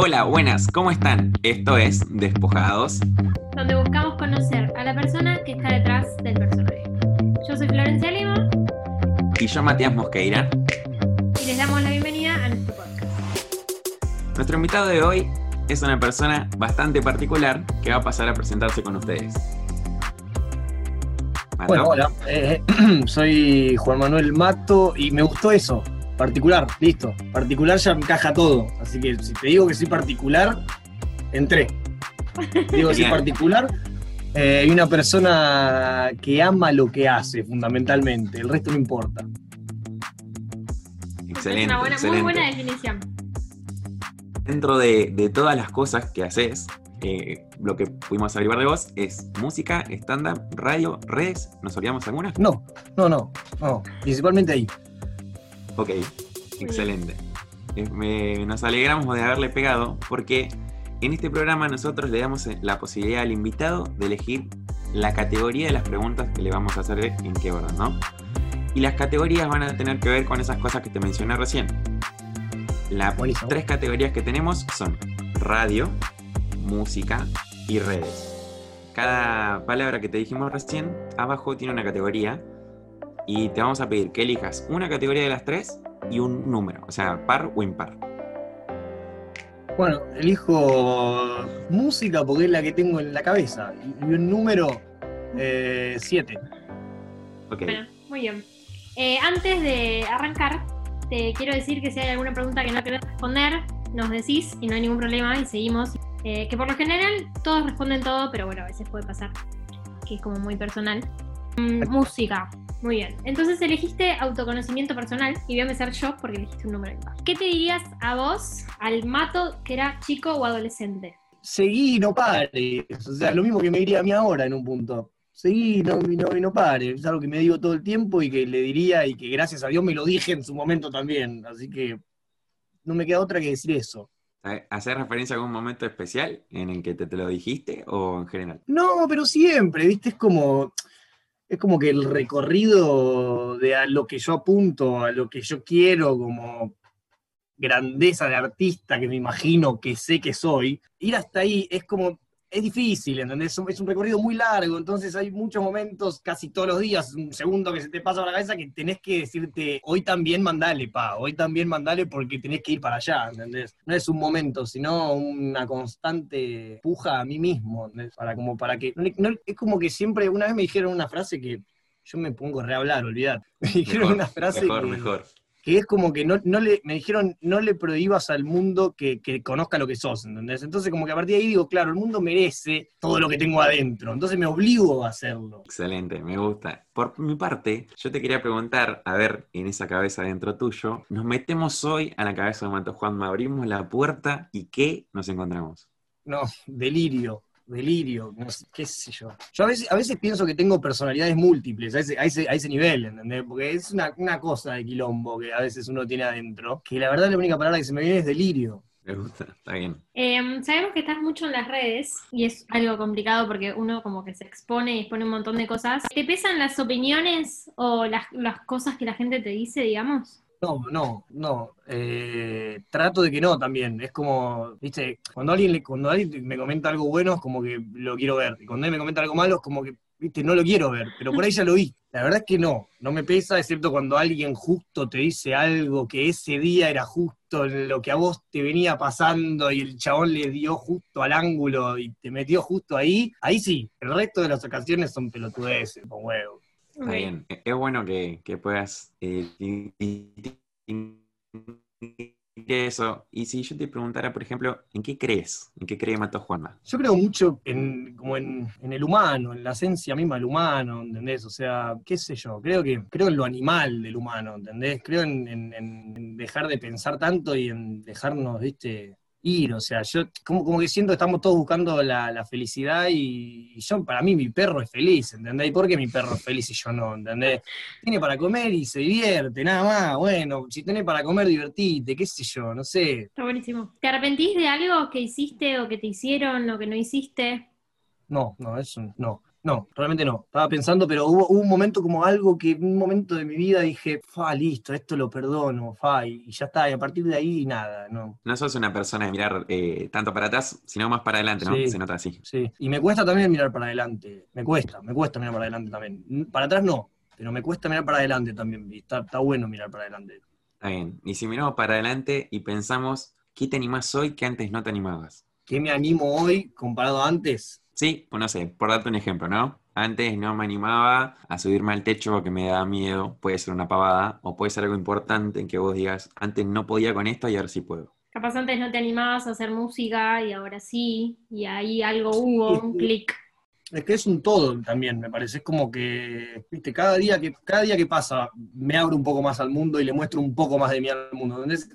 Hola, buenas, ¿cómo están? Esto es Despojados, donde buscamos conocer a la persona que está detrás del personaje. Yo soy Florencia Lima. Y yo, Matías Mosqueira. Y les damos la bienvenida a nuestro podcast. Nuestro invitado de hoy es una persona bastante particular que va a pasar a presentarse con ustedes. Bueno, hola, eh, soy Juan Manuel Mato y me gustó eso, particular, listo. Particular ya encaja todo. Así que si te digo que soy particular, entré. Digo que soy particular. Eh, hay una persona que ama lo que hace, fundamentalmente. El resto no importa. Excelente. Es una muy buena definición. Dentro de, todas las cosas que haces, eh, lo que pudimos averiguar de vos es música, stand-up, radio, redes. ¿Nos olvidamos alguna? No, no, no, no. Principalmente ahí. Ok, excelente. Eh, nos alegramos de haberle pegado porque en este programa nosotros le damos eh, la posibilidad al invitado de elegir la categoría de las preguntas que le vamos a hacer en qué orden, ¿no? Y las categorías van a tener que ver con esas cosas que te mencioné recién. Las tres categorías que tenemos son radio, música y redes. Cada palabra que te dijimos recién, abajo tiene una categoría y te vamos a pedir que elijas una categoría de las tres y un número, o sea, par o impar. Bueno, elijo música porque es la que tengo en la cabeza y un número 7. Eh, ok. Bueno, muy bien. Eh, antes de arrancar, te quiero decir que si hay alguna pregunta que no querés responder, nos decís y no hay ningún problema y seguimos. Eh, que por lo general todos responden todo, pero bueno, a veces puede pasar que es como muy personal. Mm, música. Muy bien. Entonces elegiste autoconocimiento personal y voy a empezar yo porque elegiste un número impar. ¿Qué te dirías a vos, al mato que era chico o adolescente? Seguí, no pares. O sea, lo mismo que me diría a mí ahora en un punto. Seguí, no, no, no pares. Es algo que me digo todo el tiempo y que le diría y que gracias a Dios me lo dije en su momento también. Así que no me queda otra que decir eso. ¿Hacer referencia a algún momento especial en el que te, te lo dijiste o en general? No, pero siempre, ¿viste? Es como es como que el recorrido de a lo que yo apunto, a lo que yo quiero como grandeza de artista que me imagino que sé que soy, ir hasta ahí es como es difícil, ¿entendés? Es un recorrido muy largo, entonces hay muchos momentos, casi todos los días, un segundo que se te pasa por la cabeza que tenés que decirte, hoy también mandale, pa, hoy también mandale porque tenés que ir para allá, ¿entendés? No es un momento, sino una constante puja a mí mismo, ¿entendés? Para como para que, es como que siempre, una vez me dijeron una frase que yo me pongo a rehablar, olvidad. Me dijeron una frase mejor, mejor que es como que no, no, le, me dijeron, no le prohíbas al mundo que, conozca lo que sos, ¿entendés? Entonces como que a partir de ahí digo, claro, el mundo merece todo lo que tengo adentro, entonces me obligo a hacerlo. Excelente, me gusta. Por mi parte, yo te quería preguntar, a ver, en esa cabeza dentro tuyo, nos metemos hoy a la cabeza de Mato Juan, abrimos la puerta y ¿qué nos encontramos? No, delirio delirio, qué sé yo. Yo a veces, a veces pienso que tengo personalidades múltiples, a ese, a ese, a ese nivel, ¿entendés? Porque es una, una, cosa de quilombo que a veces uno tiene adentro, que la verdad la única palabra que se me viene es delirio. Me gusta, está bien. Em, sabemos que estás mucho en las redes y es algo complicado porque uno como que se expone y expone un montón de cosas. ¿Te pesan las opiniones o las, las cosas que la gente te dice, digamos? No, no, no. Eh, trato de que no también. Es como, viste, cuando alguien, cuando alguien me comenta algo bueno es como que lo quiero ver. Y cuando él me comenta algo malo es como que, viste, no lo quiero ver. Pero por ahí ya lo vi. La verdad es que no, no me pesa, excepto cuando alguien justo te dice algo que ese día era justo lo que a vos te venía pasando y el chabón le dio justo al ángulo y te metió justo ahí. Ahí sí. El resto de las ocasiones son pelotudeces, con huevos. Está bien. Es bueno que, puedas eh, eso. Y si yo te preguntara, por ejemplo, ¿en qué crees? ¿En qué cree Mato Juanma? Yo creo mucho en, como en, el humano, en la esencia misma del humano, ¿entendés? O sea, qué sé yo, creo que creo en lo animal del humano, ¿entendés? Creo en, en dejar de pensar tanto y en dejarnos, viste, o sea, yo como, como que siento que estamos todos buscando la, felicidad y, yo, para mí, mi perro es feliz, ¿entendés? ¿Y por qué mi perro es feliz y yo no, ¿entendés? Tiene para comer y se divierte, nada más, bueno, si tiene para comer, divertite, qué sé yo, no sé. Está buenísimo. ¿Te arrepentís de algo que hiciste o que te hicieron o que no hiciste? No, no, eso no. No, realmente no. Estaba pensando, pero hubo, un momento como algo que, un momento de mi vida dije, fa, listo, esto lo perdono, fa, y, ya está. Y a partir de ahí, nada, no. No sos una persona de mirar eh, tanto para atrás, sino más para adelante, ¿no? Se nota así. Sí, y me cuesta también mirar para adelante. Me cuesta, me cuesta mirar para adelante también. Para atrás no, pero me cuesta mirar para adelante también. está, está bueno mirar para adelante. Está bien. Y si miramos para adelante y pensamos, ¿qué te animás hoy que antes no te animabas? ¿Qué me animo hoy comparado a antes? Sí, pues no sé, por darte un ejemplo, ¿no? Antes no me animaba a subirme al techo porque me daba miedo, puede ser una pavada, o puede ser algo importante en que vos digas, antes no podía con esto y ahora sí puedo. Capaz antes no te animabas a hacer música y ahora sí, y ahí algo hubo, un clic. Es que es un todo también, me parece. Es como que, viste, cada día que, cada día que pasa me abro un poco más al mundo y le muestro un poco más de mí al mundo. Es,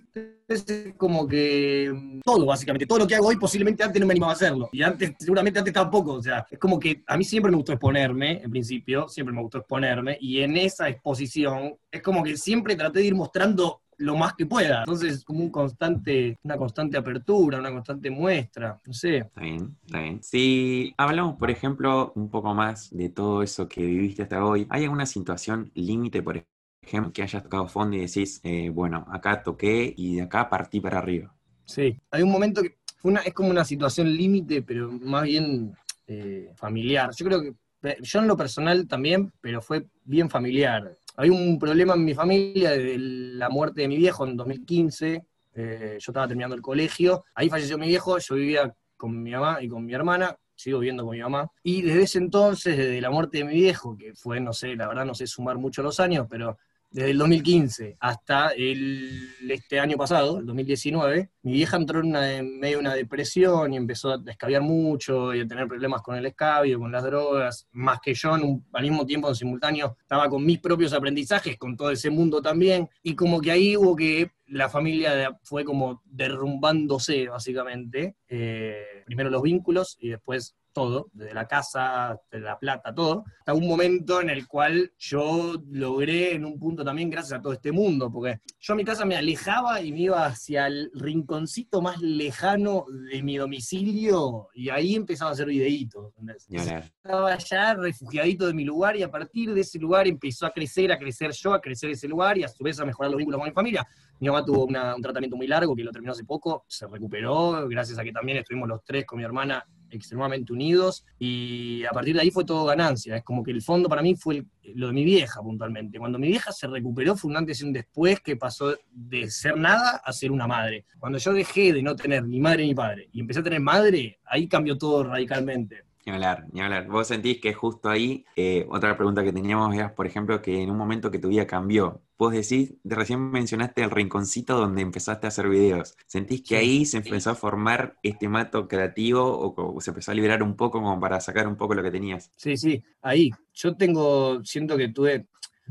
es como que mm, todo, básicamente. Todo lo que hago hoy posiblemente antes no me animaba a hacerlo. Y antes, seguramente antes tampoco. O sea, es como que a mí siempre me gustó exponerme, en principio, siempre me gustó exponerme. Y en esa exposición es como que siempre traté de ir mostrando lo más que pueda. Entonces, como un constante, una constante apertura, una constante muestra, no sé. Está bien, está bien. Si hablamos, por ejemplo, un poco más de todo eso que viviste hasta hoy, ¿hay alguna situación límite, por ejemplo, que hayas tocado fondo y decís, eh, bueno, acá toqué y de acá partí para arriba? Sí, hay un momento que fue una, es como una situación límite, pero más bien eh, familiar. Yo creo que yo en lo personal también, pero fue bien familiar hay un problema en mi familia de la muerte de mi viejo en 2015. Eh, yo estaba terminando el colegio. Ahí falleció mi viejo. Yo vivía con mi mamá y con mi hermana. Sigo viviendo con mi mamá. Y desde ese entonces, desde la muerte de mi viejo, que fue, no sé, la verdad no sé sumar mucho los años, pero desde el 2015 hasta el, este año pasado, el 2019, mi vieja entró en, una, medio de una depresión y empezó a escabiar mucho y a tener problemas con el escabio, con las drogas, más que yo, en al mismo tiempo, en simultáneo, estaba con mis propios aprendizajes, con todo ese mundo también, y como que ahí hubo que la familia fue como derrumbándose, básicamente, eh, primero los vínculos y después todo, desde la casa, de la plata, todo, hasta un momento en el cual yo logré en un punto también gracias a todo este mundo, porque yo a mi casa me alejaba y me iba hacia el rinconcito más lejano de mi domicilio y ahí empezaba a hacer videitos. Estaba ya refugiadito de mi lugar y a partir de ese lugar empezó a crecer, a crecer yo, a crecer ese lugar y a su vez a mejorar los vínculos con mi familia. Mi mamá tuvo un tratamiento muy largo que lo terminó hace poco, se recuperó, gracias a que también estuvimos los tres con mi hermana extremadamente unidos y a partir de ahí fue todo ganancia. Es como que el fondo para mí fue lo de mi vieja puntualmente. Cuando mi vieja se recuperó fue un antes y un después que pasó de ser nada a ser una madre. Cuando yo dejé de no tener ni madre ni padre y empecé a tener madre, ahí cambió todo radicalmente. Ni hablar, ni hablar. ¿Vos sentís que justo ahí, eh, otra pregunta que teníamos era, por ejemplo, que en un momento que tu vida cambió, vos decís, de recién mencionaste el rinconcito donde empezaste a hacer videos. ¿Sentís que ahí se empezó a formar este mato creativo o, se empezó a liberar un poco como para sacar un poco lo que tenías? Sí, sí, ahí. Yo tengo, siento que tuve,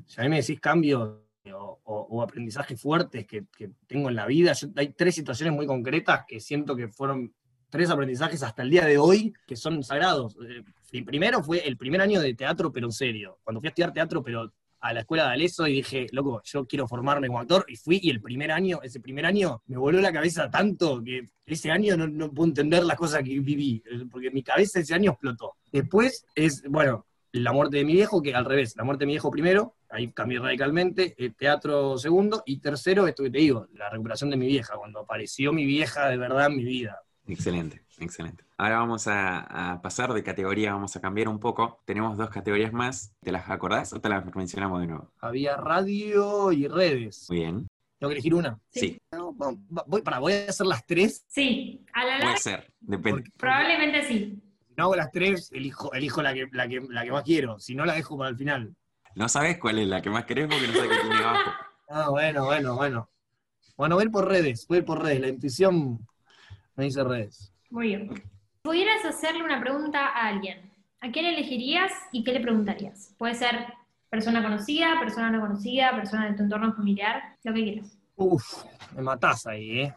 si a mí me decís cambio o, aprendizajes fuertes que, tengo en la vida, hay tres situaciones muy concretas que siento que fueron tres aprendizajes hasta el día de hoy que son sagrados. El eh, primero fue el primer año de teatro, pero en serio. Cuando fui a estudiar teatro, pero a la escuela de Aleso y dije, loco, yo quiero formarme como actor, y fui, y el primer año, ese primer año, me voló la cabeza tanto que ese año no, no puedo entender las cosas que viví, eh, porque mi cabeza ese año explotó. Después es, bueno, la muerte de mi viejo, que al revés, la muerte de mi viejo primero, ahí cambié radicalmente, el teatro segundo, y tercero, esto que te digo, la recuperación de mi vieja, cuando apareció mi vieja de verdad en mi vida. Excelente, excelente. Ahora vamos a, pasar de categoría, vamos a cambiar un poco. Tenemos dos categorías más. ¿Te las acordás o te las mencionamos de nuevo? Había radio y redes. Muy bien. ¿Tengo que elegir una? Sí. voy, para, ¿Voy a hacer las tres? Sí, a la Puede ser, depende. Probablemente sí. Si no hago las tres, elijo, elijo la, que, la, que, la que más quiero. Si no, la dejo para el final. No sabes cuál es la que más querés porque no sabes qué tiene abajo. Ah, bueno, bueno, bueno. Bueno, voy a ir por redes, voy a ir por redes. La intuición me dice redes. Muy bien. Pudieras hacerle una pregunta a alguien. ¿A quién elegirías y qué le preguntarías? Puede ser persona conocida, persona no conocida, persona de tu entorno familiar, lo que quieras. Uf, me matás ahí, ¿eh?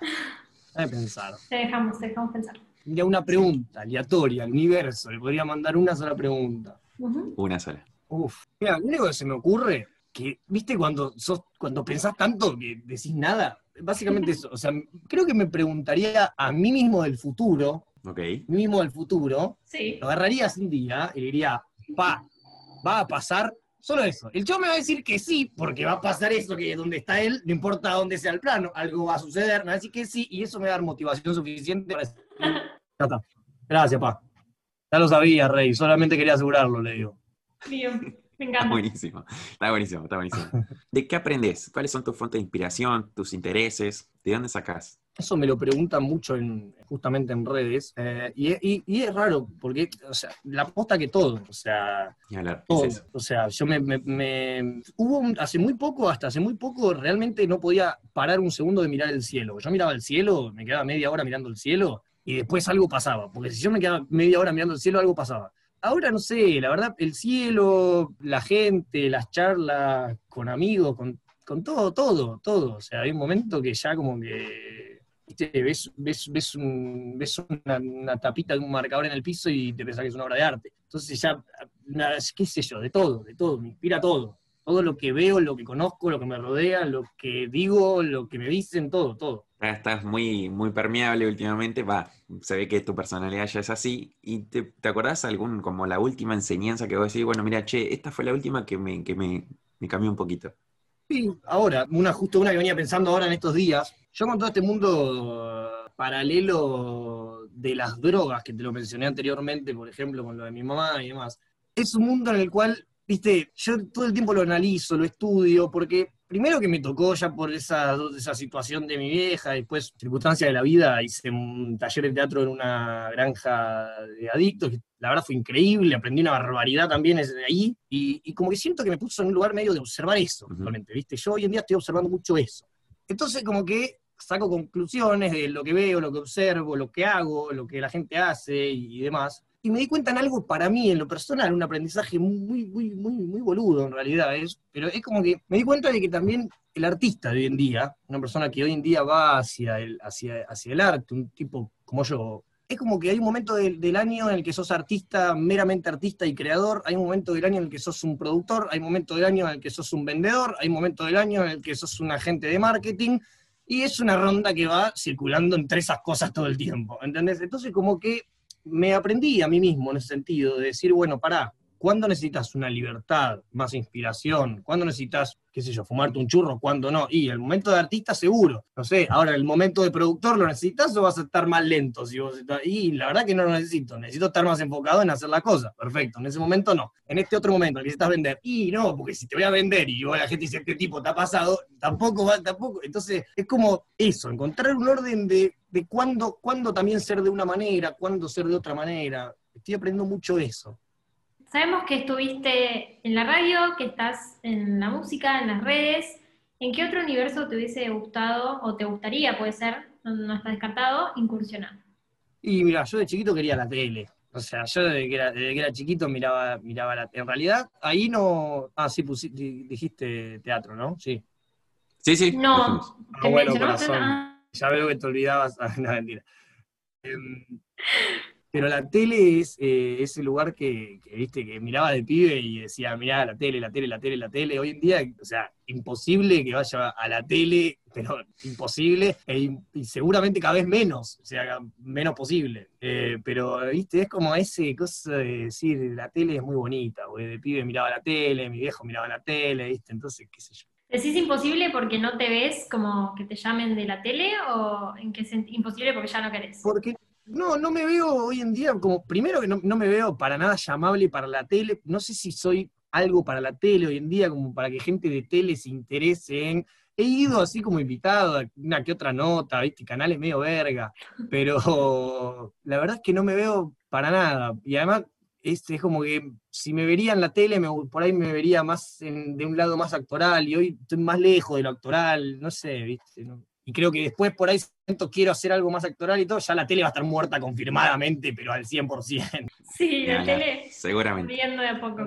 Déjame pensar. Te dejamos, te dejamos pensar. Mira, una pregunta aleatoria al universo. Le podría mandar una sola pregunta. Una sola. Uf. Mira, lo único que se me ocurre, que, ¿viste cuando, sos, cuando pensás tanto que decís nada? básicamente eso. O sea, creo que me preguntaría a mí mismo del futuro. Ok. Mí mismo del futuro. Sí. Lo agarraría un día y le diría, pa, va a pasar Solo eso. El chavo me va a decir que sí, porque va a pasar eso, que donde está él, no importa dónde sea el plano, algo va a suceder, me va a decir que sí, y eso me va a dar motivación suficiente para decir, ya está. Gracias, pa. Ya lo sabía, Rey, solamente quería asegurarlo, le digo. Bien, me encanta. Está buenísimo, está buenísimo, está buenísimo. ¿De qué aprendes? ¿Cuáles son tus fuentes de inspiración, tus intereses? ¿De dónde sacas? Eso me lo preguntan mucho en, justamente en redes. eh, y, y- y es raro, porque, o sea, la posta que todo, o sea, Y hablar. todo. es. O sea, yo me, me- me- Hubo un- hace muy poco, hasta hace muy poco, realmente no podía parar un segundo de mirar el cielo. Yo miraba el cielo, me quedaba media hora mirando el cielo, y después algo pasaba, porque si yo me quedaba media hora mirando el cielo, algo pasaba. Ahora no sé, la verdad, el cielo, la gente, las charlas con amigos, con, con todo, todo, todo. O sea, hay un momento que ya como que ves, ves, ves, un- ves una, una tapita de un marcador en el piso y te pensás que es una obra de arte. Entonces ya, nada, qué sé yo, de todo, de todo, me inspira todo. Todo lo que veo, lo que conozco, lo que me rodea, lo que digo, lo que me dicen, todo, todo. Ya Estás muy, muy permeable últimamente, va, se ve que tu personalidad ya es así. ¿Y te, te acordás algún, como la última enseñanza que vos decís, bueno, mira, che, esta fue la última que me, que me, me cambió un poquito? Sí, ahora, una justo una que venía pensando ahora en estos días, yo con todo este mundo paralelo de las drogas, que te lo mencioné anteriormente, por ejemplo, con lo de mi mamá y demás, es un mundo en el cual, viste, yo todo el tiempo lo analizo, lo estudio, porque primero que me tocó ya por esa, esa situación de mi vieja, después circunstancia de la vida, hice un taller de teatro en una granja de adictos, que la verdad fue increíble, aprendí una barbaridad también desde ahí, y, y como que siento que me puso en un lugar medio de observar eso, realmente, ¿viste? Yo hoy en día estoy observando mucho eso. Entonces como que saco conclusiones de lo que veo, lo que observo, lo que hago, lo que la gente hace y, demás. Y me di cuenta en algo para mí, en lo personal, un aprendizaje muy, muy, muy, muy boludo en realidad es, pero es como que me di cuenta de que también el artista de hoy en día, una persona que hoy en día va hacia el, hacia, hacia el arte, un tipo como yo, es como que hay un momento del, del año en el que sos artista, meramente artista y creador, hay un momento del año en el que sos un productor, hay un momento del año en el que sos un vendedor, hay un momento del año en el que sos un agente de marketing, y es una ronda que va circulando entre esas cosas todo el tiempo, ¿entendés? Entonces como que me aprendí a mí mismo en ese sentido, de decir, bueno, pará, ¿cuándo necesitas una libertad, más inspiración? ¿Cuándo necesitas, qué sé yo, fumarte un churro? ¿Cuándo no? Y el momento de artista seguro, no sé, ahora el momento de productor lo necesitas o vas a estar más lento si vos estás- Y la verdad que no lo necesito, necesito estar más enfocado en hacer la cosa, perfecto, en ese momento no. En este otro momento necesitas vender, y no, porque si te voy a vender y la gente dice, este tipo ha pasado, tampoco va, tampoco. Entonces es como eso, encontrar un orden de, de cuándo, cuándo también ser de una manera, cuándo ser de otra manera. Estoy aprendiendo mucho eso. Sabemos que estuviste en la radio, que estás en la música, en las redes. ¿En qué otro universo te hubiese gustado o te gustaría, puede ser, no, no está descartado, incursionar? Y mira, yo de chiquito quería la tele. O sea, yo desde que era, desde que era chiquito miraba, miraba la tele. En realidad, ahí no. Ah, sí, pusi- di- dijiste teatro, ¿no? Sí. Sí, sí. No, dijimos. ¿te Ah, bueno, corazón. Ah, Ya veo que te olvidabas. Ah, no, mentira. Em, pero la tele es eh, ese lugar que, que, viste, que miraba de pibe y decía, mirá, la tele, la tele, la tele, la tele. Hoy en día, o sea, imposible que vaya a la tele, pero imposible, e y seguramente cada vez menos, o sea, menos posible. Eh, pero, viste, es como ese cosa de decir, la tele es muy bonita, porque de pibe miraba la tele, mi viejo miraba la tele, viste, entonces, qué sé yo. ¿Decís imposible porque no te ves como que te llamen de la tele o en qué sentido? Imposible porque ya no querés. Porque no, no me veo hoy en día como, primero que no, no me veo para nada llamable para la tele, no sé si soy algo para la tele hoy en día, como para que gente de tele se interese en... He ido así como invitado a una que otra nota, ¿viste? Canales medio verga, pero la verdad es que no me veo para nada. Y además es, es como que si me vería en la tele, me- por ahí me vería más en- de un lado más actoral, y hoy estoy más lejos de lo actoral, no sé, ¿viste? No- y creo que después por ahí siento quiero hacer algo más actoral y todo, ya la tele va a estar muerta confirmadamente, pero al 100%. Sí, la tele Seguramente. viendo de a poco.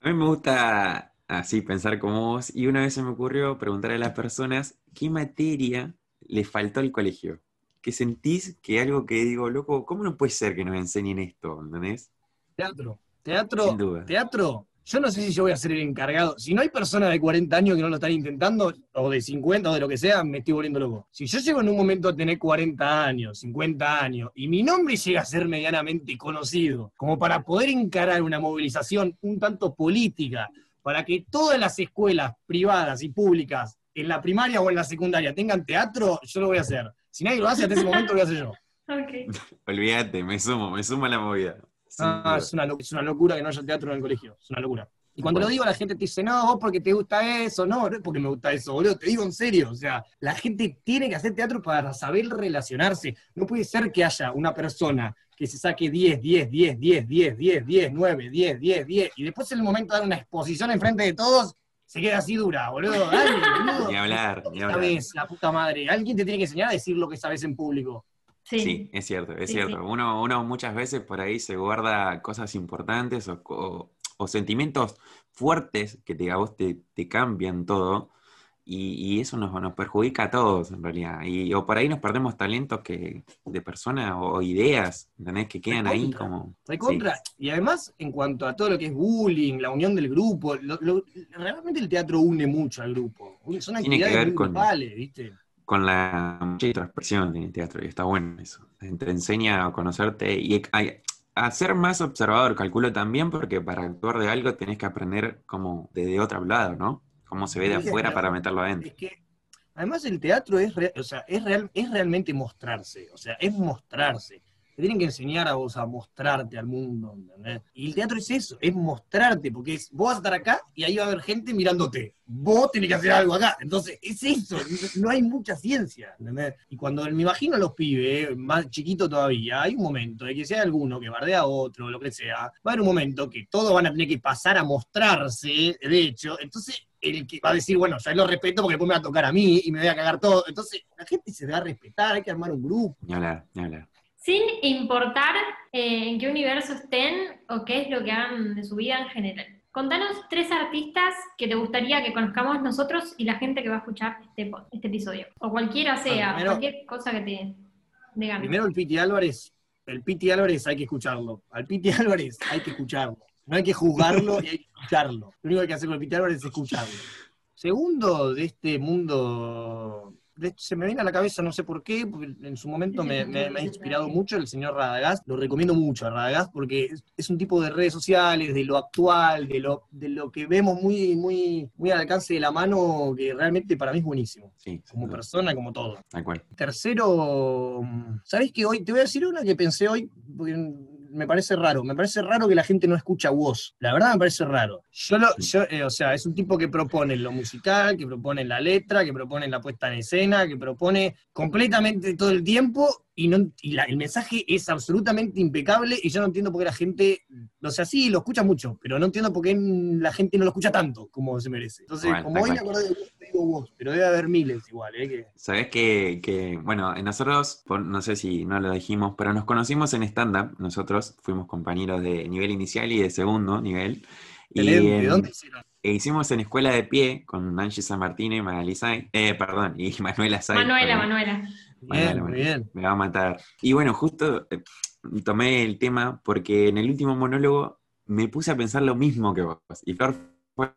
A mí me gusta así pensar como vos, y una vez se me ocurrió preguntar a las personas qué materia le faltó al colegio. Que sentís que algo que digo, loco, ¿cómo no puede ser que nos enseñen esto? ¿Entendés? Teatro. Teatro, Sin duda. teatro, yo no sé si yo voy a ser el encargado. Si no hay personas de 40 años que no lo están intentando, o de 50 o de lo que sea, me estoy volviendo loco. Si yo llego en un momento a tener 40 años, 50 años, y mi nombre llega a ser medianamente conocido, como para poder encarar una movilización un tanto política, para que todas las escuelas privadas y públicas, en la primaria o en la secundaria, tengan teatro, yo lo voy a hacer. Si nadie lo hace, hasta ese momento lo voy a hacer yo. Olvídate, me sumo, me sumo a la movida. Ah, es, una, es una locura que no haya teatro en el colegio, es una locura. Y cuando lo digo, la gente te dice, no, vos porque te gusta eso, no, no es porque me gusta eso, boludo, te digo en serio. O sea, la gente tiene que hacer teatro para saber relacionarse. No puede ser que haya una persona que se saque 10, 10, 10, 10, 10, 10, 10, 9, 10, 10, 10, y después en el momento de dar una exposición enfrente de todos, se queda así dura, boludo. Dale, boludo. Ni hablar, ni hablar. Sabes, la puta madre. Alguien te tiene que enseñar a decir lo que sabes en público. Sí. es cierto, es cierto. Uno, uno muchas veces por ahí se guarda cosas importantes o, sentimientos fuertes que te, a vos te, cambian todo y, eso nos, nos, perjudica a todos en realidad. Y, o por ahí nos perdemos talentos que, de personas o, ideas, ¿entendés? Que quedan ahí como... contra. Y además, en cuanto a todo lo que es bullying, la unión del grupo, realmente el teatro une mucho al grupo. Son actividades grupales, ¿viste? Con la mucha expresión en el teatro, y está bueno eso. Te enseña a conocerte y a, ser más observador, calculo también, porque para actuar de algo tenés que aprender como desde otro lado, ¿no? Cómo se ve de afuera para meterlo adentro. Es que, además el teatro es, o sea, es, real, es realmente mostrarse, o sea, es mostrarse te tienen que enseñar a vos a mostrarte al mundo, ¿entendés? Y el teatro es eso, es mostrarte, porque es, vos vas a estar acá y ahí va a haber gente mirándote. Vos tenés que hacer algo acá. Entonces, es eso, no hay mucha ciencia, ¿entendés? Y cuando me imagino a los pibes, más chiquitos todavía, hay un momento de que hay alguno que bardea a otro, lo que sea, va a haber un momento que todos van a tener que pasar a mostrarse, de hecho, entonces el que va a decir, bueno, ya lo respeto porque después me va a tocar a mí y me voy a cagar todo. Entonces, la gente se va a respetar, hay que armar un grupo. Ni hablar, ni hablar sin importar eh, en qué universo estén o qué es lo que hagan de su vida en general. Contanos tres artistas que te gustaría que conozcamos nosotros y la gente que va a escuchar este, este episodio. O cualquiera sea, cualquier cosa que te digan. Primero el Piti Álvarez. El Piti Álvarez hay que escucharlo. Al Piti Álvarez hay que escucharlo. No hay que juzgarlo y hay que escucharlo. Lo único que hay que hacer con el Piti Álvarez es escucharlo. Segundo, de este mundo se me viene a la cabeza, no sé por qué, porque en su momento me, ha inspirado mucho el señor Radagast. Lo recomiendo mucho a Radagast porque es, un tipo de redes sociales, de lo actual, de lo, de lo que vemos muy, muy, muy al alcance de la mano, que realmente para mí es buenísimo. Sí, como persona, como todo. De Tercero, ¿sabes qué? Hoy te voy a decir una que pensé hoy, porque me parece raro. Me parece raro que la gente no escucha voz. La verdad me parece raro. Yo, lo, eh, o sea, es un tipo que propone lo musical, que propone la letra, que propone la puesta en escena, que propone completamente todo el tiempo y, no, el mensaje es absolutamente impecable y yo no entiendo por qué la gente, o sea, sí, lo escucha mucho, pero no entiendo por qué la gente no lo escucha tanto como se merece. Entonces, como hoy me acordé de vos, digo vos, pero debe haber miles igual. ¿eh? Que... Sabes que, que, bueno, nosotros, no sé si no lo dijimos, pero nos conocimos en stand-up, nosotros fuimos compañeros de nivel inicial y de segundo nivel. y, ¿De dónde hicieron? E hicimos en Escuela de Pie con Angie San Martín y Magali eh, perdón, y Manuela Sainz. Manuela, Manuela. Bien, bien. Me va a matar. Y bueno, justo eh, tomé el tema porque en el último monólogo me puse a pensar lo mismo que vos. Y Flor fue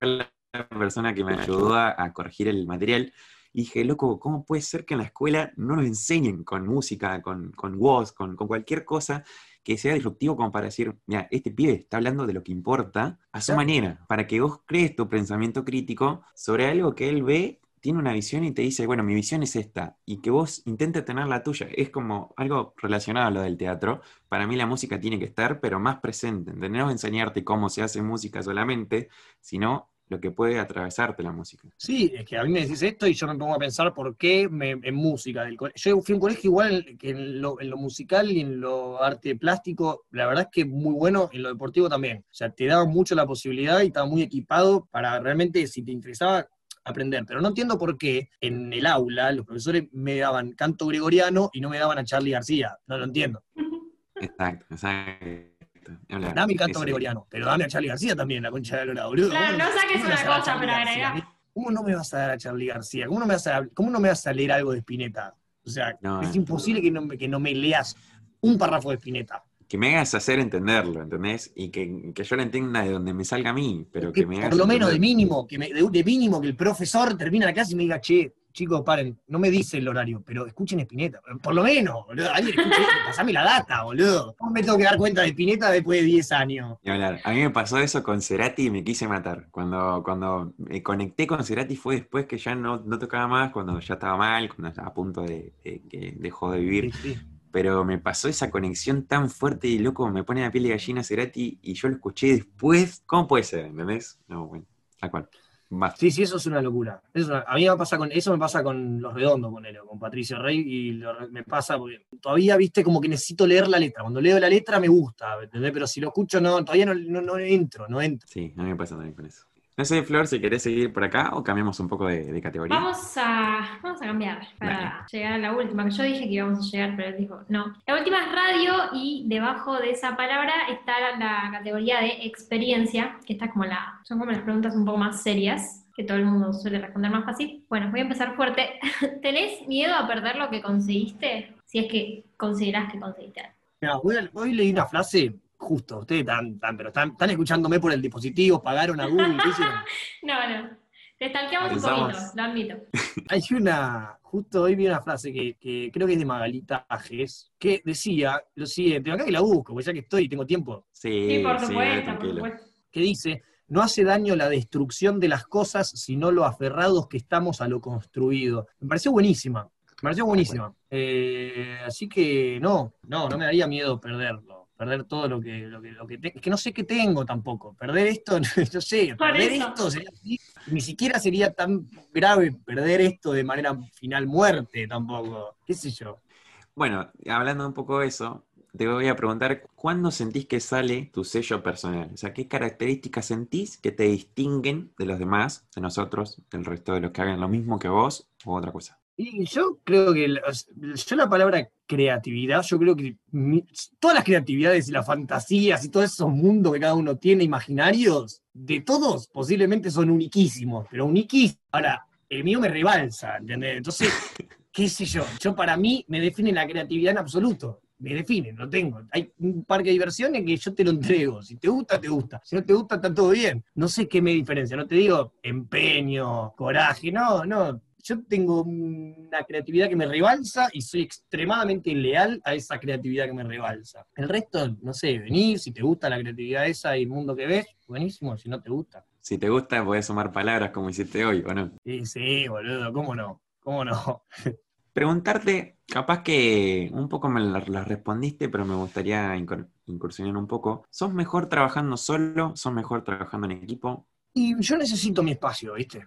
la persona que me ayudó a, corregir el material. Y dije, loco, ¿cómo puede ser que en la escuela no nos enseñen con música, con, con voz, con, con cualquier cosa que sea disruptivo como para decir, mira, este pibe está hablando de lo que importa a su manera, para que vos crees tu pensamiento crítico sobre algo que él ve tiene una visión y te dice, bueno, mi visión es esta, y que vos intentes tener la tuya. Es como algo relacionado a lo del teatro. Para mí la música tiene que estar, pero más presente. No enseñarte cómo se hace música solamente, sino lo que puede atravesarte la música. Sí, es que a mí me decís esto y yo me pongo a pensar por qué en música. Del yo fui a un colegio igual que en lo, lo, musical y en lo arte plástico, la verdad es que muy bueno, en lo deportivo también. O sea, te daba mucho la posibilidad y estaba muy equipado para realmente, si te interesaba, aprender. Pero no entiendo por qué en el aula los profesores me daban canto gregoriano y no me daban a Charlie García. No lo entiendo. Exacto, exacto. Dame canto gregoriano, pero dame a Charlie García también, la concha de la boludo. Claro, no saques una cosa para agregar. ¿Cómo no me vas a dar a Charlie García? ¿Cómo no me vas a, cómo no me vas a leer algo de Spinetta? O sea, es imposible que no, que no me leas un párrafo de Spinetta. Que me hagas hacer entenderlo, ¿entendés? Y que, yo lo entienda de donde me salga a mí, pero que, me hagas Por lo menos de mínimo, que me, de, mínimo que el profesor termina la clase y me diga, che, chicos, paren, no me dice el horario, pero escuchen Espineta, por lo menos, boludo, alguien escuche, pasame la data, boludo. ¿Cómo me tengo que dar cuenta de Espineta después de 10 años? a mí me pasó eso con Cerati y me quise matar. Cuando, cuando me conecté con Cerati fue después que ya no, no tocaba más, cuando ya estaba mal, cuando estaba a punto de, que dejó de vivir. Sí, sí pero me pasó esa conexión tan fuerte y loco, me pone la piel de gallina Cerati y yo lo escuché después. ¿Cómo puede ser? ¿Entendés? No, bueno, tal cual. Sí, sí, eso es una locura. a mí me pasa con, eso me pasa con Los Redondos, con él, con Patricio Rey, y me pasa porque todavía, viste, como que necesito leer la letra. Cuando leo la letra me gusta, ¿entendés? Pero si lo escucho, no, todavía no, no, no entro, no entro. Sí, a mí me pasa también con eso. No sé, Flor, si querés seguir por acá o cambiamos un poco de, categoría. Vamos a, vamos a cambiar para llegar a la última, que yo dije que íbamos a llegar, pero él dijo no. La última es radio y debajo de esa palabra está la, categoría de experiencia, que está como la, son como las preguntas un poco más serias, que todo el mundo suele responder más fácil. Bueno, voy a empezar fuerte. ¿Tenés miedo a perder lo que conseguiste? Si es que considerás que conseguiste algo. Mira, hoy leí una frase justo, ustedes están, pero están, escuchándome por el dispositivo, pagaron a Google, No, no. Te stalkeamos un poquito, lo admito. Hay una, justo hoy vi una frase que, creo que es de Magalita Ajes, que decía lo siguiente, acá que la busco, porque ya que estoy y tengo tiempo. Sí, por supuesto, por supuesto. Que dice, no hace daño la destrucción de las cosas, sino lo aferrados que estamos a lo construido. Me pareció buenísima, me pareció buenísima. Eh, así que no, no, no me daría miedo perderlo perder todo lo que, lo que, lo que es que no sé qué tengo tampoco. Perder esto, no sé, perder esto ni siquiera sería tan grave perder esto de manera final muerte tampoco. ¿Qué sé yo? Bueno, hablando un poco de eso, te voy a preguntar, ¿cuándo sentís que sale tu sello personal? O sea, ¿qué características sentís que te distinguen de los demás, de nosotros, del resto de los que hagan lo mismo que vos o otra cosa? Y yo creo que, yo la palabra creatividad, yo creo que todas las creatividades y las fantasías y todos esos mundos que cada uno tiene imaginarios, de todos posiblemente son uniquísimos, pero uniquísimos. Ahora, el mío me rebalsa, ¿entendés? Entonces, qué sé yo, yo para mí me define la creatividad en absoluto. Me define, lo tengo. Hay un parque de diversiones que yo te lo entrego. Si te gusta, te gusta. Si no te gusta, está todo bien. No sé qué me diferencia. No te digo empeño, coraje. No, no yo tengo una creatividad que me rebalsa y soy extremadamente leal a esa creatividad que me rebalsa. El resto, no sé, venir, si te gusta la creatividad esa y el mundo que ves, buenísimo, si no te gusta. Si te gusta, puedes sumar palabras como hiciste hoy, ¿o no? Sí, sí, boludo, ¿cómo no? ¿Cómo no? Preguntarte, capaz que un poco me las respondiste, pero me gustaría incursionar un poco. ¿Sos mejor trabajando solo? ¿Sos mejor trabajando en equipo? Y yo necesito mi espacio, ¿viste?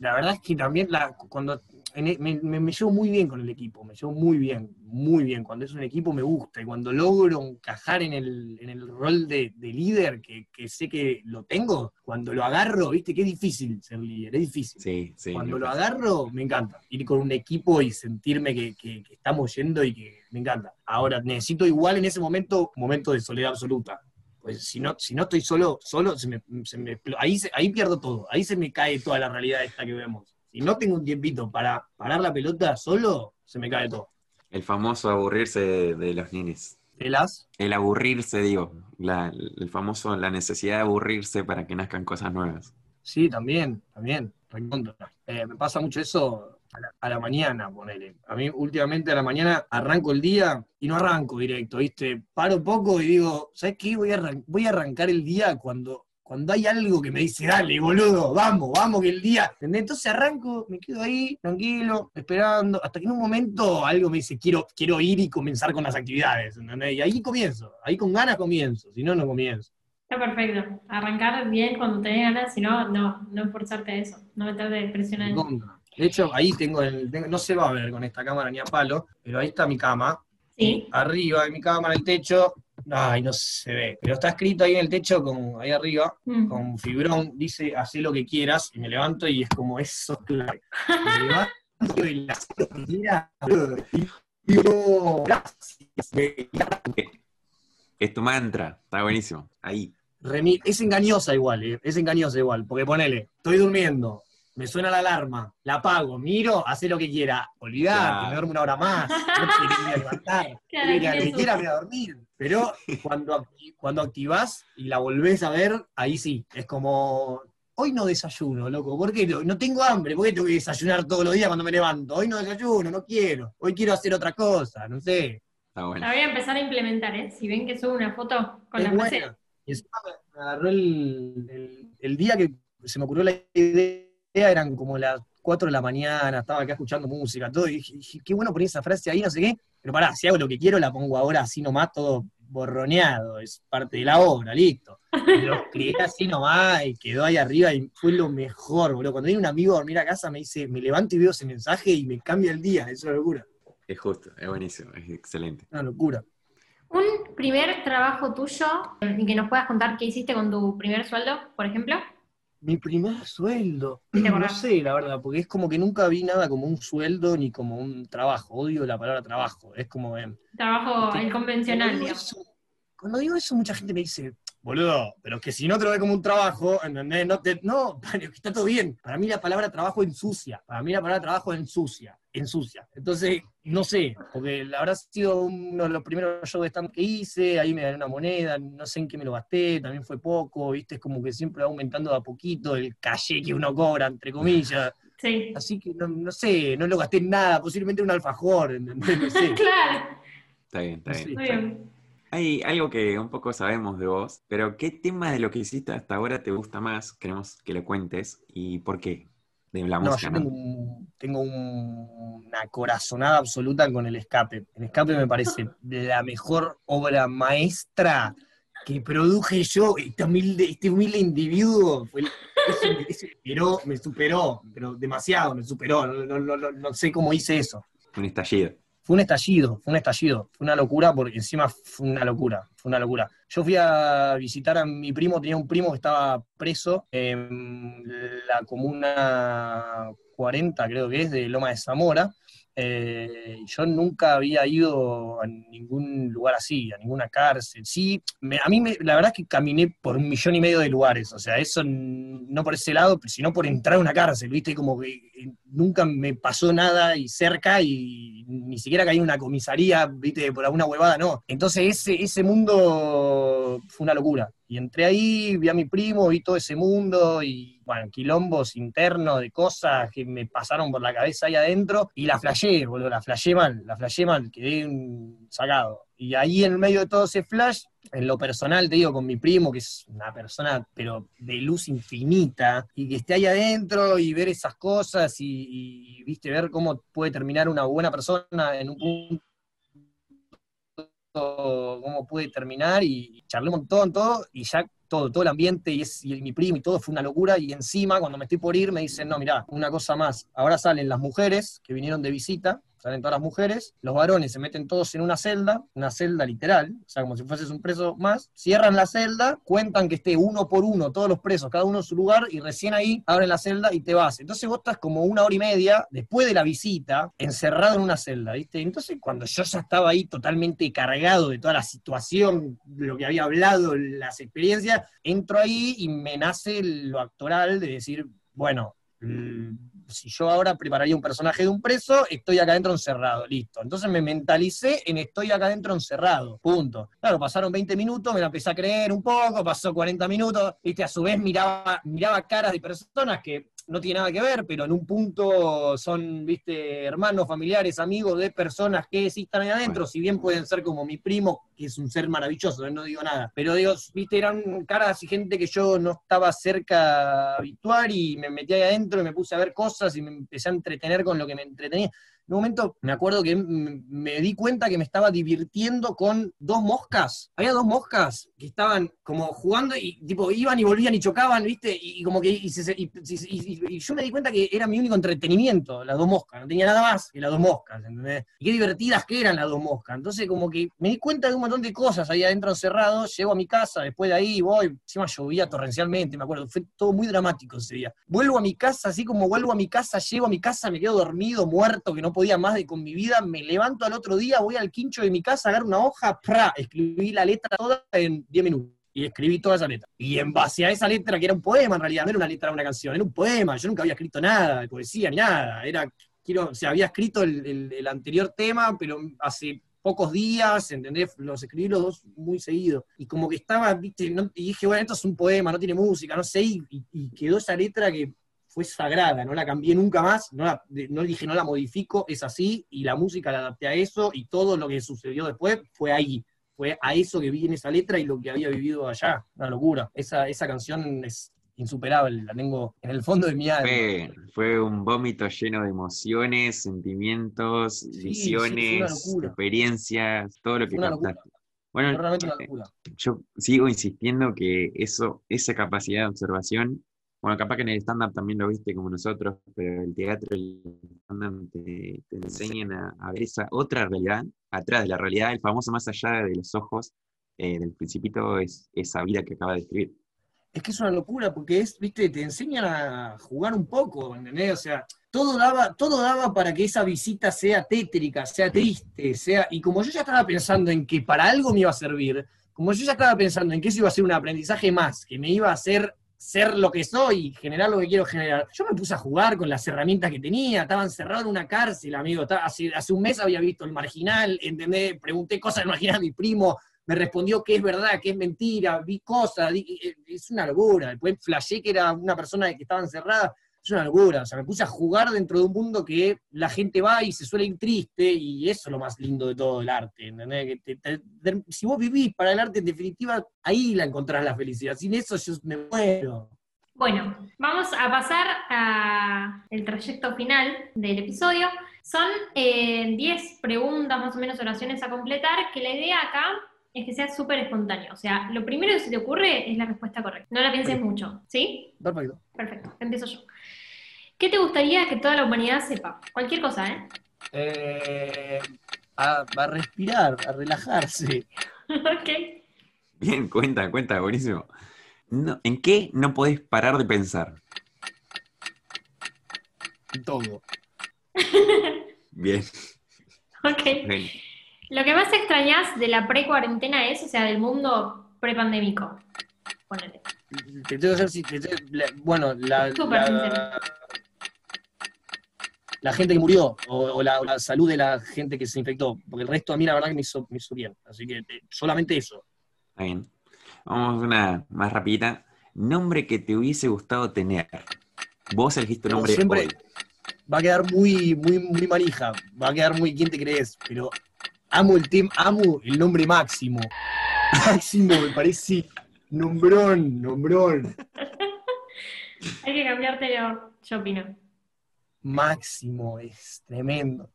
La verdad es que también la, cuando e, me, llevo muy bien con el equipo, me llevo muy bien, muy bien. Cuando es un equipo me gusta y cuando logro encajar en el, rol de, líder, que, sé que lo tengo, cuando lo agarro, viste que es difícil ser líder, es difícil. Sí, sí, cuando lo agarro, me encanta. Ir con un equipo y sentirme que, que, estamos yendo y que me encanta. Ahora, necesito igual en ese momento, momento de soledad absoluta pues si no, si no estoy solo, solo se me, ahí, ahí pierdo todo, ahí se me cae toda la realidad esta que vemos. Si no tengo un tiempito para parar la pelota solo, se me cae todo. El famoso aburrirse de, los niños. ¿El as? El aburrirse, digo. el famoso, la necesidad de aburrirse para que nazcan cosas nuevas. Sí, también, también. Eh, me pasa mucho eso a la, mañana, ponele. A mí últimamente a la mañana arranco el día y no arranco directo, ¿viste? Paro poco y digo, ¿sabes qué? Voy a, voy a arrancar el día cuando, cuando hay algo que me dice, dale, boludo, vamos, vamos, que el día. Entonces arranco, me quedo ahí, tranquilo, esperando, hasta que en un momento algo me dice, quiero, quiero ir y comenzar con las actividades, ¿entendés? Y ahí comienzo, ahí con ganas comienzo, si no, no comienzo. Está perfecto. Arrancar bien cuando tenés ganas, si no, no, no forzarte a eso, no meterte presión en de hecho, ahí tengo, el, no se va a ver con esta cámara ni a palo, pero ahí está mi cama. Sí. Arriba de mi cama, en el techo, ay, no se ve, pero está escrito ahí en el techo, con, ahí arriba, mm. con fibrón, dice, haz lo que quieras, y me levanto y es como eso, claro. Me levanto y la lo que quieras, y Es tu mantra, está buenísimo, ahí. es engañosa igual, eh, es engañosa igual, porque ponele, estoy durmiendo, me suena la alarma, la apago, miro, hace lo que quiera. Olvidate, me duermo una hora más, no te levantar, lo que quiera, me voy a dormir. Pero cuando, cuando activás y la volvés a ver, ahí sí, es como, hoy no desayuno, loco, ¿por qué no? tengo hambre, ¿por qué tengo que desayunar todos los días cuando me levanto? Hoy no desayuno, no quiero, hoy quiero hacer otra cosa, no sé. La voy a empezar a implementar, ¿eh? Si ven que subo una foto con la frase. Y me agarró el, día que se me ocurrió la idea, eran como las 4 de la mañana, estaba acá escuchando música, todo, y dije, qué bueno poner esa frase ahí, no sé qué, pero pará, si hago lo que quiero, la pongo ahora así nomás, todo borroneado, es parte de la obra, listo. lo escribí así nomás y quedó ahí arriba y fue lo mejor, boludo. Cuando viene un amigo a dormir a casa me dice, me levanto y veo ese mensaje y me cambia el día, es una locura. Es justo, es buenísimo, es excelente. Una locura. Un primer trabajo tuyo y que nos puedas contar qué hiciste con tu primer sueldo, por ejemplo. Mi primer sueldo. No sé, la verdad, porque es como que nunca vi nada como un sueldo ni como un trabajo. Odio la palabra trabajo. Es como. trabajo el convencional, cuando digo eso, mucha gente me dice, boludo, pero que si no te lo ve como un trabajo, ¿entendés? No, te, no, está todo bien. Para mí la palabra trabajo ensucia. Para mí la palabra trabajo ensucia. Ensucia. Entonces, no sé, porque habrá sido uno de los primeros shows de stand que hice, ahí me gané una moneda, no sé en qué me lo gasté, también fue poco, viste, es como que siempre va aumentando de a poquito el calle que uno cobra, entre comillas. Sí. Así que no, sé, no lo gasté en nada, posiblemente un alfajor, ¿entendés? No sé. claro. Está bien, está bien. Está bien. Hay algo que un poco sabemos de vos, pero ¿qué tema de lo que hiciste hasta ahora te gusta más? Queremos que lo cuentes y por qué de la no, Yo tengo, una corazonada absoluta con el escape. El escape me parece la mejor obra maestra que produje yo, este humilde, este humilde individuo. Fue, me superó, pero demasiado me superó. no sé cómo hice eso. Un estallido fue un estallido, fue un estallido, fue una locura porque encima fue una locura, fue una locura. Yo fui a visitar a mi primo, tenía un primo que estaba preso en la comuna 40, creo que es, de Loma de Zamora, eh, yo nunca había ido a ningún lugar así, a ninguna cárcel. Sí, a mí la verdad es que caminé por un millón y medio de lugares, o sea, eso no por ese lado, sino por entrar a una cárcel, ¿viste? Como que eh, nunca me pasó nada y cerca y ni siquiera caí en una comisaría, ¿viste? Por alguna huevada, no. Entonces ese, ese mundo fue una locura. Y entré ahí, vi a mi primo, vi todo ese mundo y, bueno, quilombos internos de cosas que me pasaron por la cabeza ahí adentro y la flashé, boludo, la flashé mal, la flashé mal, quedé sacado. Y ahí en medio de todo ese flash, en lo personal, te digo, con mi primo, que es una persona, pero de luz infinita, y que esté ahí adentro y ver esas cosas y, y viste, ver cómo puede terminar una buena persona en un punto cómo pude terminar y charlé un montón, todo, y ya todo, todo el ambiente y, y mi primo y todo fue una locura. Y encima, cuando me estoy por ir, me dicen, no, mira, una cosa más, ahora salen las mujeres que vinieron de visita salen todas las mujeres, los varones se meten todos en una celda, una celda literal, o sea, como si fueses un preso más, cierran la celda, cuentan que esté uno por uno todos los presos, cada uno en su lugar, y recién ahí abren la celda y te vas. Entonces vos estás como una hora y media después de la visita, encerrado en una celda, ¿viste? Entonces cuando yo ya estaba ahí totalmente cargado de toda la situación, de lo que había hablado, las experiencias, entro ahí y me nace lo actoral de decir, bueno, si yo ahora prepararía un personaje de un preso, estoy acá adentro encerrado, listo. Entonces me mentalicé en estoy acá adentro encerrado, punto. Claro, pasaron 20 minutos, me la empecé a creer un poco, pasó 40 minutos, viste, a su vez miraba, miraba caras de personas que no tiene nada que ver, pero en un punto son, viste, hermanos, familiares, amigos de personas que están ahí adentro, si bien pueden ser como mi primo, que es un ser maravilloso, no digo nada, pero digo, viste, eran caras y gente que yo no estaba cerca habitual y me metí ahí adentro y me puse a ver cosas y me empecé a entretener con lo que me entretenía un momento me acuerdo que me di cuenta que me estaba divirtiendo con dos moscas. Había dos moscas que estaban como jugando y tipo iban y volvían y chocaban, ¿viste? Y, como que yo me di cuenta que era mi único entretenimiento, las dos moscas, no tenía nada más que las dos moscas, ¿entendés? Y qué divertidas que eran las dos moscas. Entonces como que me di cuenta de un montón de cosas ahí adentro encerrado, llego a mi casa, después de ahí voy, encima llovía torrencialmente, me acuerdo, fue todo muy dramático ese día. Vuelvo a mi casa, así como vuelvo a mi casa, llego a mi casa, me quedo dormido, muerto, que no podía más de con mi vida, me levanto al otro día, voy al quincho de mi casa, agarro una hoja, ¡pra! escribí la letra toda en 10 minutos. y escribí toda esa letra. Y en base a esa letra, que era un poema en realidad, no era una letra de una canción, era un poema, yo nunca había escrito nada de poesía ni nada, era, quiero, o había escrito el, anterior tema, pero hace pocos días, ¿entendés? Los escribí los dos muy seguidos. Y como que estaba, viste, y dije, bueno, esto es un poema, no tiene música, no sé, y, quedó esa letra que fue sagrada, no la cambié nunca más, no, la, no dije, no la modifico, es así, y la música la adapté a eso, y todo lo que sucedió después fue ahí, fue a eso que vi en esa letra y lo que había vivido allá, una locura. Esa, esa canción es insuperable, la tengo en el fondo de mi alma. Fue, un vómito lleno de emociones, sentimientos, visiones, experiencias, todo lo que contaste. Bueno, realmente una locura. yo sigo insistiendo que eso, esa capacidad de observación, bueno, capaz que en el stand-up también lo viste como nosotros, pero el teatro y el stand-up te, enseñan a, ver esa otra realidad, atrás de la realidad, el famoso más allá de los ojos eh, del principito es esa vida que acaba de escribir es que es una locura, porque es, viste, te enseñan a jugar un poco, ¿entendés? O sea, todo daba, todo daba para que esa visita sea tétrica, sea triste, sea. Y como yo ya estaba pensando en que para algo me iba a servir, como yo ya estaba pensando en que eso iba a ser un aprendizaje más, que me iba a hacer ser lo que soy, generar lo que quiero generar. Yo me puse a jugar con las herramientas que tenía, estaba encerrado en una cárcel, amigo. hace, un mes había visto el marginal, ¿entendés? Pregunté cosas del marginal a mi primo, me respondió que es verdad, que es mentira, vi cosas, eh, es una locura. Después flashé que era una persona que estaba encerrada, es una locura. O sea, me puse a jugar dentro de un mundo que la gente va y se suele ir triste, y eso es lo más lindo de todo el arte. ¿entendés? si vos vivís para el arte, en definitiva, ahí la encontrás la felicidad. Sin eso yo me muero. Bueno, vamos a pasar al trayecto final del episodio. Son 10 eh, preguntas, más o menos oraciones a completar, que la idea acá es que sea súper espontáneo. O sea, lo primero que se te ocurre es la respuesta correcta. No la pienses mucho, ¿sí? Perfecto. Perfecto, empiezo yo. ¿Qué te gustaría que toda la humanidad sepa? Cualquier cosa, ¿eh? eh a, respirar, a relajarse. ok. Bien, cuenta, cuenta, buenísimo. ¿En qué no podés parar de pensar? En todo. Bien. Ok. Bien. Lo que más extrañas de la pre-cuarentena es, o sea, del mundo pre-pandémico. Ponele. Te tengo que decir, bueno, la, la, gente que murió o, la, salud de la gente que se infectó, porque el resto a mí la verdad que me hizo, me hizo bien. Así que eh, solamente eso. Está bien. Vamos a una más rapidita. Nombre que te hubiese gustado tener. Vos elegiste tu nombre siempre Va a quedar muy, muy, muy manija. Va a quedar muy quién te crees. Pero amo el team, amo el nombre Máximo. Máximo, me parece nombrón, nombrón. Hay que cambiártelo, yo opino. Máximo, es tremendo.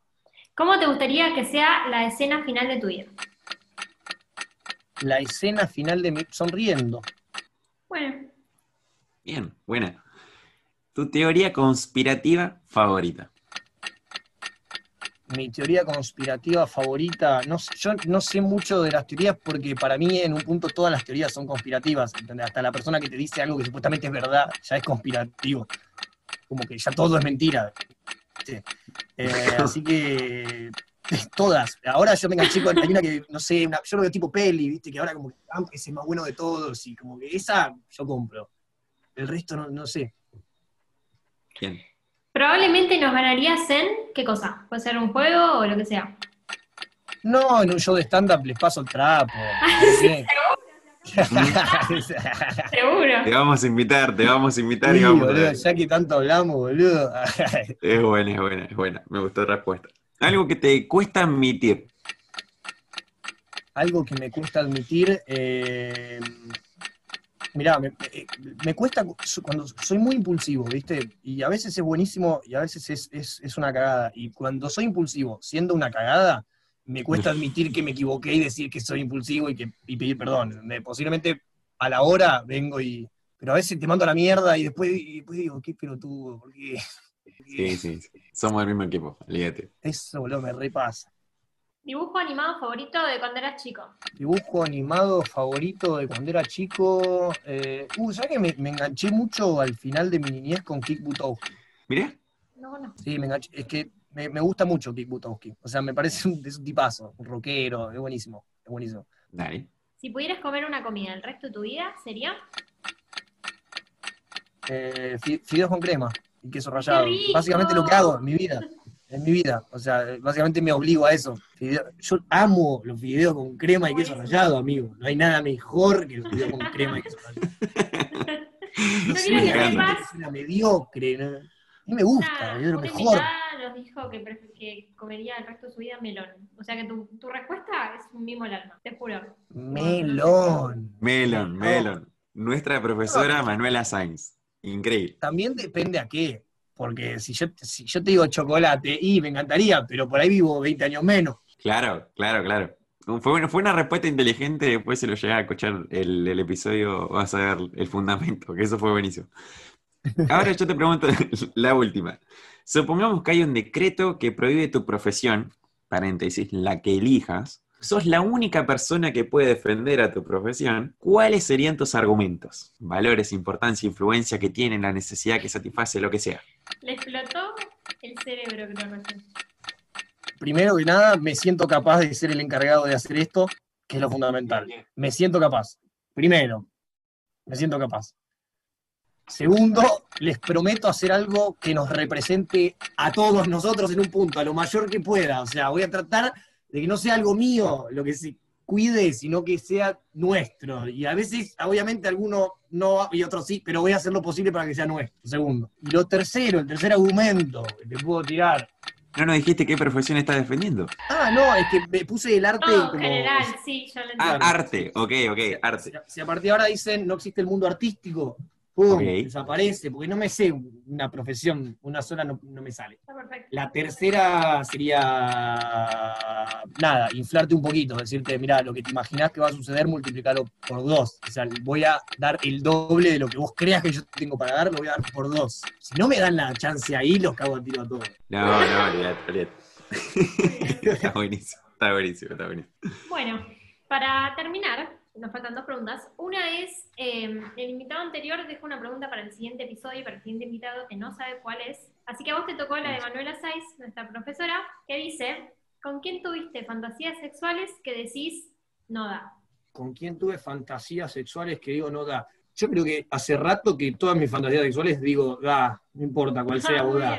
¿Cómo te gustaría que sea la escena final de tu vida? La escena final de mi. sonriendo. Bueno. Bien, buena. ¿Tu teoría conspirativa favorita? mi teoría conspirativa favorita, no, yo no sé mucho de las teorías porque para mí en un punto todas las teorías son conspirativas, hasta la persona que te dice algo que supuestamente es verdad ya es conspirativo, como que ya todo es mentira. Eh, así que todas, ahora yo me enganché con hay una que, no sé, yo lo veo tipo peli, viste, que ahora como que ah, es el más bueno de todos y como que esa yo compro, el resto no, no sé. Bien. Probablemente nos ganarías en, ¿qué cosa? ¿Puede ser un juego o lo que sea? No, en un show de stand-up les paso el trapo. Seguro. Te vamos a invitar, te vamos a invitar y vamos a... Ya que tanto hablamos, boludo. es buena, es buena, es buena. Me gustó la respuesta. Algo que te cuesta admitir. Algo que me cuesta admitir. Eh mirá, eh, me, cuesta cuando soy muy impulsivo, ¿viste? Y a veces es buenísimo y a veces es, una cagada. Y cuando soy impulsivo, siendo una cagada, me cuesta admitir que me equivoqué y decir que soy impulsivo y, que, pedir perdón. Posiblemente a la hora vengo y... Pero a veces te mando a la mierda y después, digo, qué pelotudo, ¿por qué? Sí, sí, sí, somos el mismo equipo, olvídate. Eso, boludo, me repasa. ¿Dibujo animado favorito de cuando eras chico? Dibujo animado favorito de cuando era chico. Eh, uh, ¿sabes que me, enganché mucho al final de mi niñez con Kik Butowski? ¿Miré? No, no. Sí, me enganché. Es que me, gusta mucho Kik Butowski. O sea, me parece un, es un tipazo, un rockero, es buenísimo. Es buenísimo. Dale. Si pudieras comer una comida el resto de tu vida, ¿sería? Eh, fideos con crema y queso rallado. Básicamente lo que hago en mi vida. En mi vida. O sea, básicamente me obligo a eso. Yo amo los fideos con crema y queso rallado, amigo. No hay nada mejor que los fideos con crema y queso rallado. No, sé, es una mediocre. ¿no? A mí me gusta, es lo mejor. Dijo que, que, comería el resto de su vida melón. O sea que tu, tu respuesta es un mimo al alma, te juro. Melón. Melón, melón. Nuestra profesora Manuela Sainz. Increíble. También depende a qué. Porque si yo, si yo te digo chocolate, y me encantaría, pero por ahí vivo 20 años menos. Claro, claro, claro. Fue, fue una respuesta inteligente, después se lo llega a escuchar el, el episodio, vas a ver el fundamento, que eso fue buenísimo. Ahora yo te pregunto la última. Supongamos que hay un decreto que prohíbe tu profesión, paréntesis, la que elijas. Sos la única persona que puede defender a tu profesión. ¿Cuáles serían tus argumentos? Valores, importancia, influencia que tienen, la necesidad que satisface, lo que sea. Le explotó el cerebro, creo Primero que nada, me siento capaz de ser el encargado de hacer esto, que es lo fundamental. Me siento capaz. Primero, me siento capaz. Segundo, les prometo hacer algo que nos represente a todos nosotros en un punto, a lo mayor que pueda. O sea, voy a tratar de que no sea algo mío lo que se cuide, sino que sea nuestro. Y a veces, obviamente, alguno no y otros sí, pero voy a hacer lo posible para que sea nuestro. Segundo. Y lo tercero, el tercer argumento que te puedo tirar. No nos dijiste qué profesión estás defendiendo. Ah, no, es que me puse el arte como. general, sí, yo lo ah, arte, ok, ok, arte. si a partir de ahora dicen no existe el mundo artístico, pum, desaparece, porque no me sé una profesión, una sola no, me sale. La tercera sería, nada, inflarte un poquito, decirte, mira, lo que te imaginás que va a suceder, multiplicarlo por dos. O sea, voy a dar el doble de lo que vos creas que yo tengo para dar, lo voy a dar por dos. Si no me dan la chance ahí, los cago a tiro a todos. No, no, olvidate, olvidate. está buenísimo, está buenísimo, está buenísimo. Bueno, para terminar, nos faltan dos preguntas. Una es, em, el invitado anterior dejó una pregunta para el siguiente episodio, para el siguiente invitado, que no sabe cuál es. Así que a vos te tocó la de Manuela Saiz, nuestra profesora, que dice, ¿con quién tuviste fantasías sexuales que decís no da? ¿Con quién tuve fantasías sexuales que digo no da? Yo creo que hace rato que todas mis fantasías sexuales digo, da, no importa cuál sea, vos da.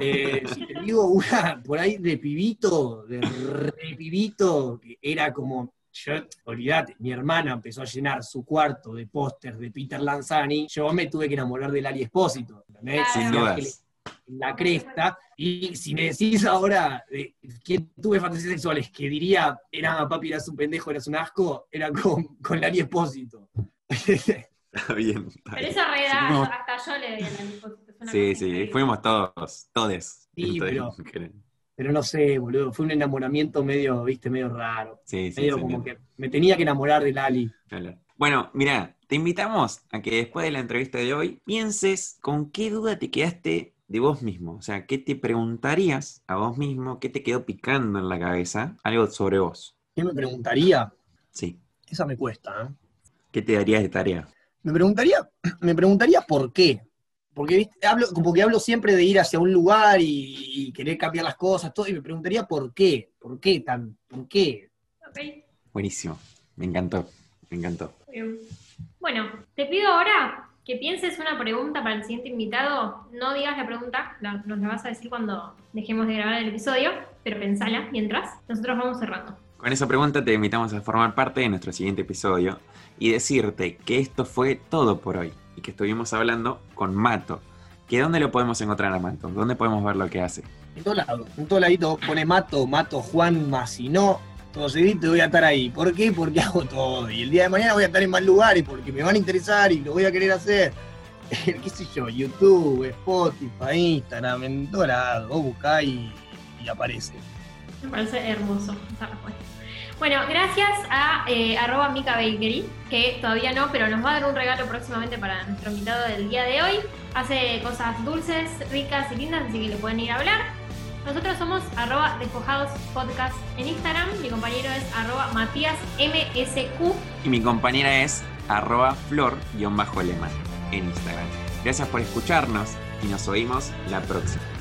Eh, si te digo una por ahí de pibito, de re pibito, que era como yo, olvídate, mi hermana empezó a llenar su cuarto de pósters de Peter Lanzani, yo me tuve que enamorar del Ali Espósito, Sin dudas. La cresta, y si me decís ahora de quién tuve fantasías sexuales que diría, era papi, eras un pendejo, eras un asco, era con, con Lali Espósito. Está bien. Pero esa realidad, hasta yo le di a Lali Espósito. Sí, sí, fuimos todos, todes. Sí, pero, pero no sé, boludo, fue un enamoramiento medio, viste, medio raro. Sí, sí. Medio como que me tenía que enamorar de Lali. Bueno, mira, te invitamos a que después de la entrevista de hoy pienses con qué duda te quedaste de vos mismo. O sea, ¿qué te preguntarías a vos mismo? ¿Qué te quedó picando en la cabeza? Algo sobre vos. ¿Qué me preguntaría? Sí. Esa me cuesta, ¿eh? ¿Qué te darías de tarea? Me preguntaría, me preguntaría por qué. Porque hablo, como que hablo siempre de ir hacia un lugar y, querer cambiar las cosas, todo, y me preguntaría por qué, por qué tan, por qué. Buenísimo, me encantó, me encantó. Bueno, te pido ahora que pienses una pregunta para el siguiente invitado. No digas la pregunta, nos la vas a decir cuando dejemos de grabar el episodio, pero pensala mientras. Nosotros vamos cerrando. Con esa pregunta te invitamos a formar parte de nuestro siguiente episodio y decirte que esto fue todo por hoy y que estuvimos hablando con Mato. ¿Que dónde lo podemos encontrar a Mato? ¿Dónde podemos ver lo que hace? En todo lado, en todo ladito pone Mato, Mato Juan no todo seguidito voy a estar ahí. ¿Por qué? Porque hago todo. Y el día de mañana voy a estar en más lugares porque me van a interesar y lo voy a querer hacer. ¿Qué sé yo? YouTube, Spotify, Instagram, en todo lado. Vos buscá y, y aparece. Me parece hermoso esa respuesta. Bueno, gracias a eh, arroba Mika Bakery, que todavía no, pero nos va a dar un regalo próximamente para nuestro invitado del día de hoy. Hace cosas dulces, ricas y lindas, así que le pueden ir a hablar. Nosotros somos arroba despojados podcast en Instagram. Mi compañero es arroba Matías. Y mi compañera es arroba flor-alemán en Instagram. Gracias por escucharnos y nos oímos la próxima.